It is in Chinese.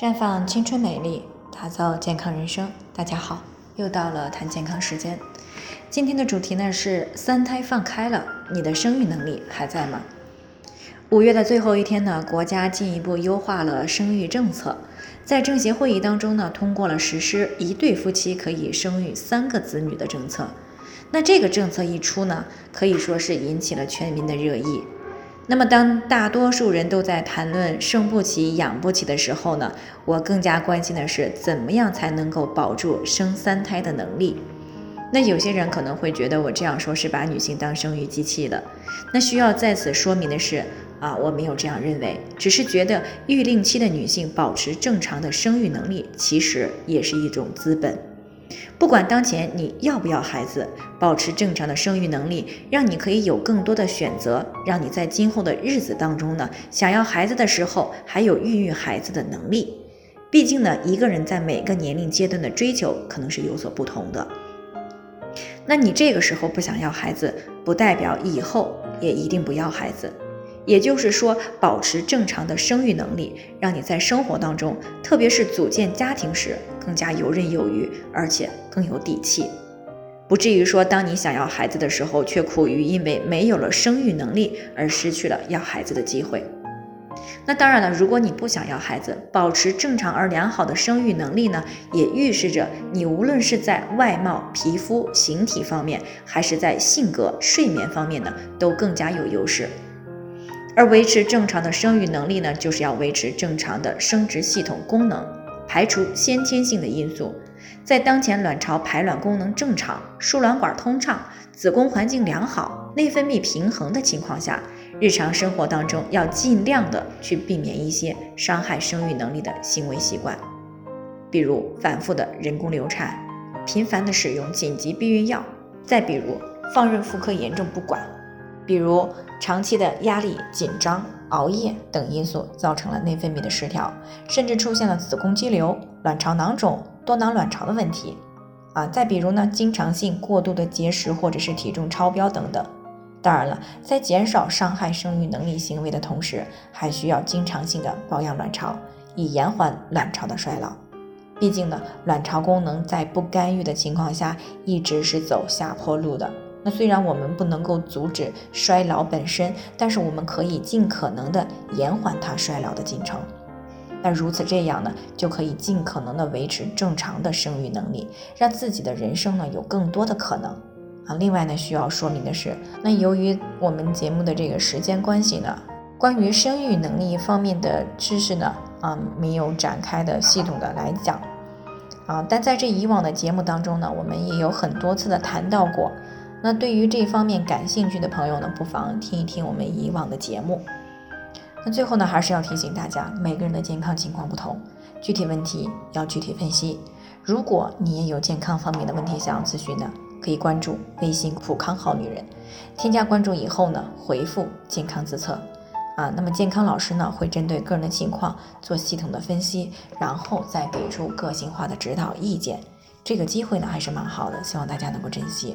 绽放青春美丽，打造健康人生。大家好，又到了谈健康时间。今天的主题呢是三胎放开了，你的生育能力还在吗？五月的最后一天呢，国家进一步优化了生育政策，在政协会议当中呢，通过了实施一对夫妻可以生育三个子女的政策。那这个政策一出呢，可以说是引起了全民的热议。那么，当大多数人都在谈论生不起、养不起的时候呢，我更加关心的是怎么样才能够保住生三胎的能力。那有些人可能会觉得我这样说是把女性当生育机器了。那需要在此说明的是，啊，我没有这样认为，只是觉得育龄期的女性保持正常的生育能力，其实也是一种资本。不管当前你要不要孩子，保持正常的生育能力，让你可以有更多的选择，让你在今后的日子当中呢，想要孩子的时候还有孕育孩子的能力。毕竟呢，一个人在每个年龄阶段的追求可能是有所不同的。那你这个时候不想要孩子，不代表以后也一定不要孩子。也就是说，保持正常的生育能力，让你在生活当中，特别是组建家庭时，更加游刃有余，而且更有底气，不至于说，当你想要孩子的时候，却苦于因为没有了生育能力而失去了要孩子的机会。那当然了，如果你不想要孩子，保持正常而良好的生育能力呢，也预示着你无论是在外貌、皮肤、形体方面，还是在性格、睡眠方面呢，都更加有优势。而维持正常的生育能力呢，就是要维持正常的生殖系统功能，排除先天性的因素。在当前卵巢排卵功能正常、输卵管通畅、子宫环境良好、内分泌平衡的情况下，日常生活当中要尽量的去避免一些伤害生育能力的行为习惯，比如反复的人工流产、频繁的使用紧急避孕药，再比如放任妇科炎症不管。比如长期的压力、紧张、熬夜等因素造成了内分泌的失调，甚至出现了子宫肌瘤、卵巢囊肿、多囊卵巢的问题。啊，再比如呢，经常性过度的节食或者是体重超标等等。当然了，在减少伤害生育能力行为的同时，还需要经常性的保养卵巢，以延缓卵巢的衰老。毕竟呢，卵巢功能在不干预的情况下，一直是走下坡路的。那虽然我们不能够阻止衰老本身，但是我们可以尽可能的延缓它衰老的进程。那如此这样呢，就可以尽可能的维持正常的生育能力，让自己的人生呢有更多的可能啊。另外呢，需要说明的是，那由于我们节目的这个时间关系呢，关于生育能力方面的知识呢，啊，没有展开的系统的来讲啊。但在这以往的节目当中呢，我们也有很多次的谈到过。那对于这方面感兴趣的朋友呢，不妨听一听我们以往的节目。那最后呢，还是要提醒大家，每个人的健康情况不同，具体问题要具体分析。如果你也有健康方面的问题想要咨询呢，可以关注微信“普康好女人”，添加关注以后呢，回复“健康自测”，啊，那么健康老师呢会针对个人的情况做系统的分析，然后再给出个性化的指导意见。这个机会呢还是蛮好的，希望大家能够珍惜。